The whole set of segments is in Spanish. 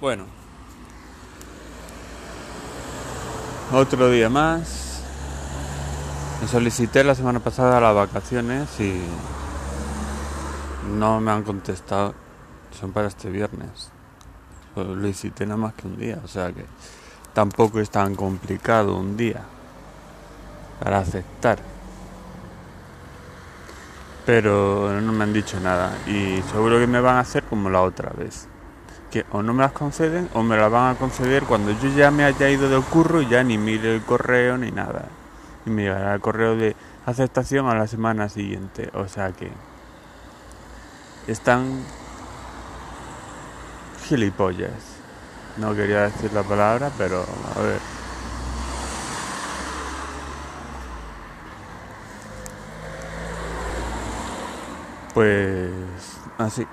Bueno, otro día más. Me solicité la semana pasada las vacaciones y no me han contestado. Son para este viernes. Lo hiciste nada más que un día, o sea que tampoco es tan complicado un día para aceptar. Pero no me han dicho nada y seguro que me van a hacer como la otra vez que o no me las conceden o me las van a conceder cuando yo ya me haya ido del curro y ya ni mire el correo ni nada. Y me llegará el correo de aceptación a la semana siguiente. O sea que están gilipollas. No quería decir la palabra, pero a ver. Pues así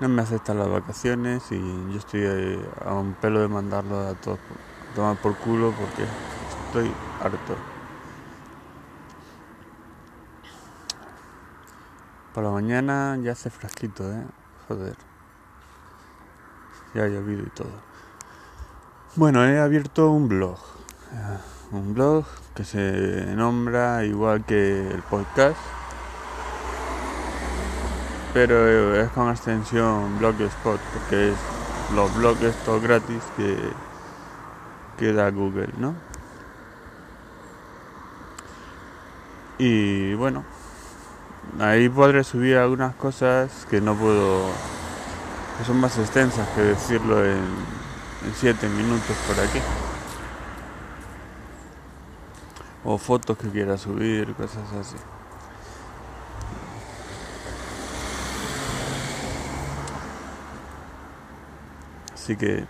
no me aceptan las vacaciones y yo estoy a un pelo de mandarlo a todos tomar por culo porque estoy harto. Por la mañana ya hace frasquito, eh. Joder. Ya ha llovido y todo. Bueno, he abierto un blog. Eh, un blog que se nombra igual que el podcast pero es con extensión Blogspot porque es los blogs estos gratis que, que da Google, ¿no? Y bueno, ahí podré subir algunas cosas que no puedo, que son más extensas que decirlo en 7 minutos por aquí. O fotos que quiera subir, cosas así. Así que,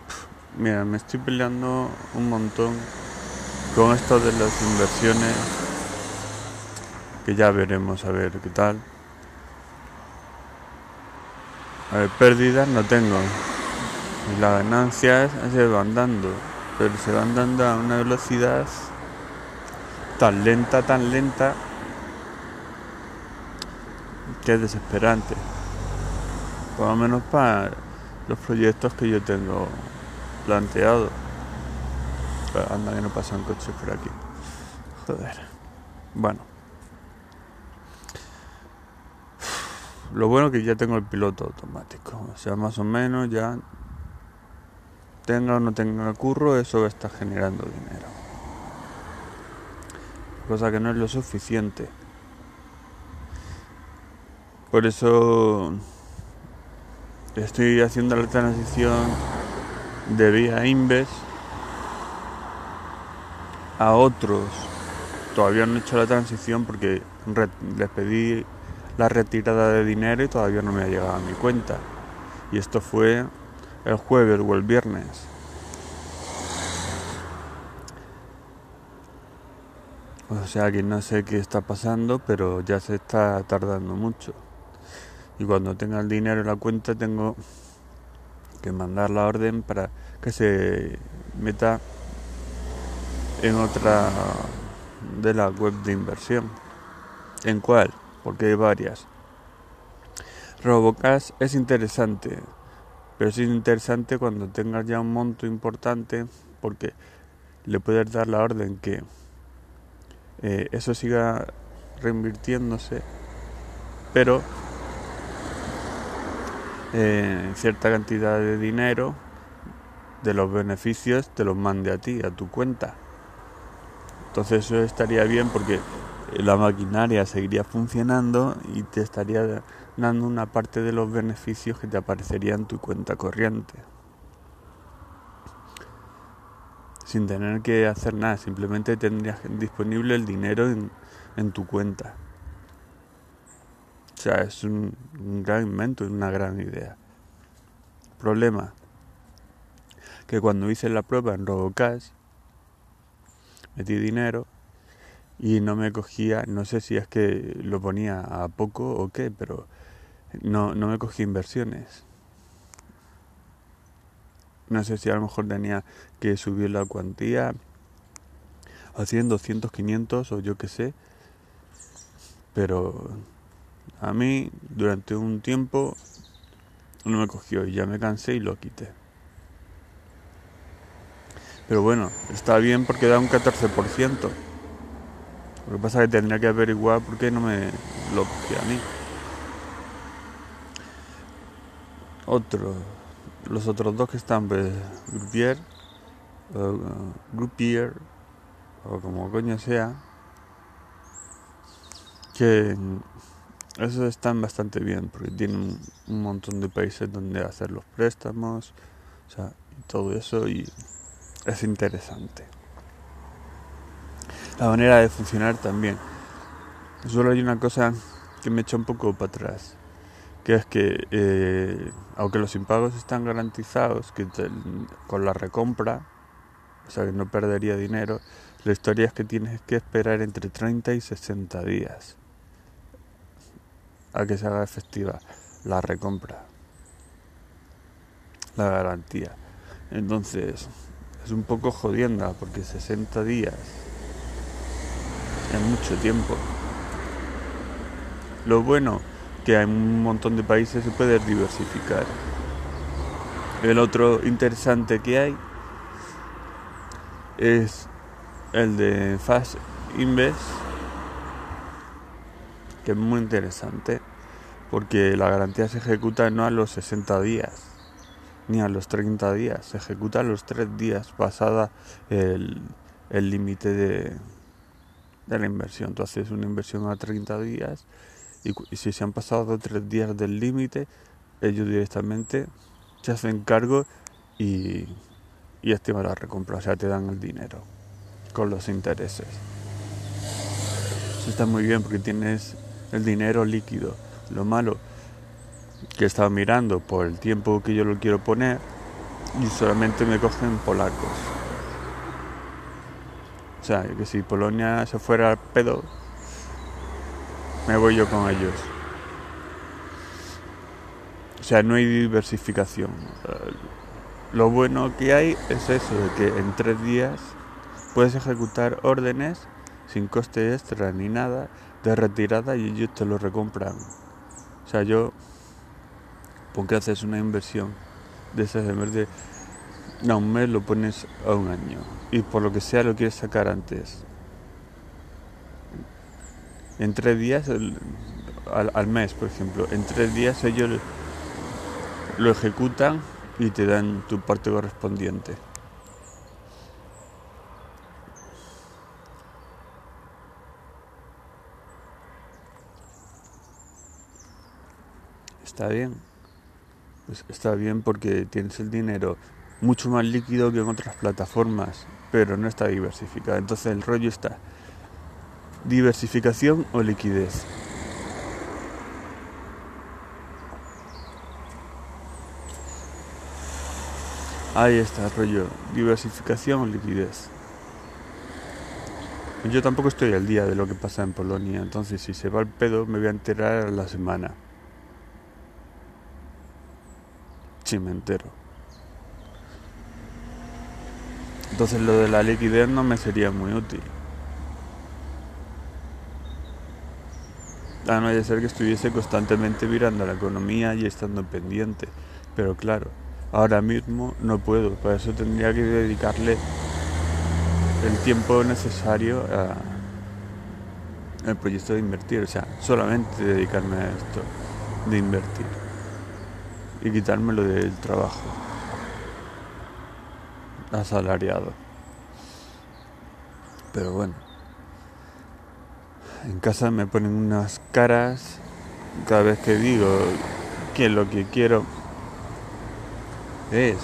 mira, me estoy peleando un montón con esto de las inversiones, que ya veremos a ver qué tal. A ver, pérdidas no tengo. Las ganancias se van dando, pero se van dando a una velocidad tan lenta, tan lenta, que es desesperante. Por lo menos para los proyectos que yo tengo planteado. Anda que no pasan coches por aquí. Joder. Bueno. Lo bueno que ya tengo el piloto automático. O sea, más o menos ya tenga o no tenga curro, eso está generando dinero. Cosa que no es lo suficiente. Por eso estoy haciendo la transición de vía Inves a otros. Todavía no he hecho la transición porque les pedí la retirada de dinero y todavía no me ha llegado a mi cuenta. Y esto fue el jueves o el viernes. O sea que no sé qué está pasando, pero ya se está tardando mucho y cuando tenga el dinero en la cuenta tengo que mandar la orden para que se meta en otra de la web de inversión. ¿En cuál? Porque hay varias. Robocash es interesante, pero es interesante cuando tengas ya un monto importante porque le puedes dar la orden que eh, eso siga reinvirtiéndose, pero eh, cierta cantidad de dinero de los beneficios te los mande a ti, a tu cuenta. Entonces eso estaría bien porque la maquinaria seguiría funcionando y te estaría dando una parte de los beneficios que te aparecería en tu cuenta corriente. Sin tener que hacer nada, simplemente tendrías disponible el dinero en, en tu cuenta. O sea, es un, gran invento, una gran idea. Problema, que cuando hice la prueba en RoboCash, metí dinero y no me cogía, no sé si es que lo ponía a poco o qué, pero no, no me cogía inversiones. No sé si a lo mejor tenía que subir la cuantía a 100, 200, 500 o yo qué sé, pero a mí durante un tiempo no me cogió y ya me cansé y lo quité. Pero bueno, está bien porque da un 14%. Lo que pasa es que tendría que averiguar por qué no me lo cogió a mí. Otro, los otros dos que están, pues, Groupier, uh, Groupier, o como coño sea, que esos están bastante bien porque tienen un montón de países donde hacer los préstamos, o sea, todo eso y es interesante. La manera de funcionar también. Solo hay una cosa que me echa un poco para atrás, que es que eh, aunque los impagos están garantizados, que con la recompra, o sea que no perdería dinero, la historia es que tienes que esperar entre 30 y 60 días a que se haga efectiva la recompra, la garantía. Entonces, es un poco jodienda porque 60 días es mucho tiempo. Lo bueno que hay un montón de países se puede diversificar. El otro interesante que hay es el de Fast Invest, que es muy interesante porque la garantía se ejecuta no a los 60 días ni a los 30 días, se ejecuta a los 3 días pasada el límite de, de la inversión. Tú haces una inversión a 30 días y, si se han pasado 3 días del límite, ellos directamente se hacen cargo y, y estiman la recompra, o sea, te dan el dinero con los intereses. Está muy bien porque tienes el dinero líquido. Lo malo que he estado mirando por el tiempo que yo lo quiero poner y solamente me cogen polacos. O sea, que si Polonia se fuera al pedo, me voy yo con ellos. O sea, no hay diversificación. Lo bueno que hay es eso, de que en tres días puedes ejecutar órdenes sin coste extra ni nada de retirada y ellos te lo recompran. O sea, yo porque haces una inversión de esas en vez de a un mes lo pones a un año y por lo que sea lo quieres sacar antes. En tres días al, mes por ejemplo en tres días ellos lo ejecutan y te dan tu parte correspondiente está bien está bien porque tienes el dinero mucho más líquido que en otras plataformas, pero no está diversificado. Entonces el rollo está diversificación o liquidez. Ahí está el rollo, diversificación o liquidez. Yo tampoco estoy al día de lo que pasa en Polonia, entonces si se va el pedo me voy a enterar a la semana. Me entero. Entonces lo de la liquidez no me sería muy útil. A no ser que estuviese constantemente mirando la economía y estando pendiente. Pero claro, ahora mismo no puedo. Para eso tendría que dedicarle el tiempo necesario a el proyecto de invertir. O sea, solamente dedicarme a esto de invertir y quitármelo del trabajo asalariado. Pero bueno, en casa me ponen unas caras cada vez que digo que lo que quiero es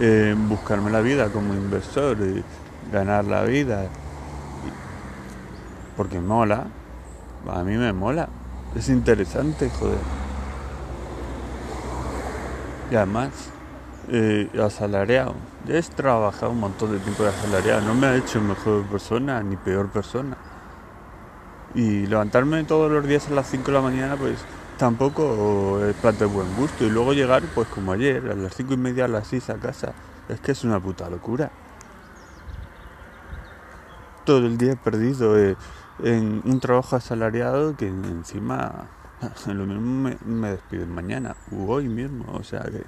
eh, buscarme la vida como inversor y ganar la vida. Porque mola, a mí me mola, es interesante, joder. Y además, eh, asalariado. He trabajado un montón de tiempo de asalariado. No me ha hecho mejor persona ni peor persona. Y levantarme todos los días a las 5 de la mañana, pues tampoco es plan de buen gusto. Y luego llegar, pues como ayer, a las 5 y media, a las 6 a casa. Es que es una puta locura. Todo el día perdido eh, en un trabajo asalariado que encima lo mismo me, me despiden mañana u hoy mismo, o sea que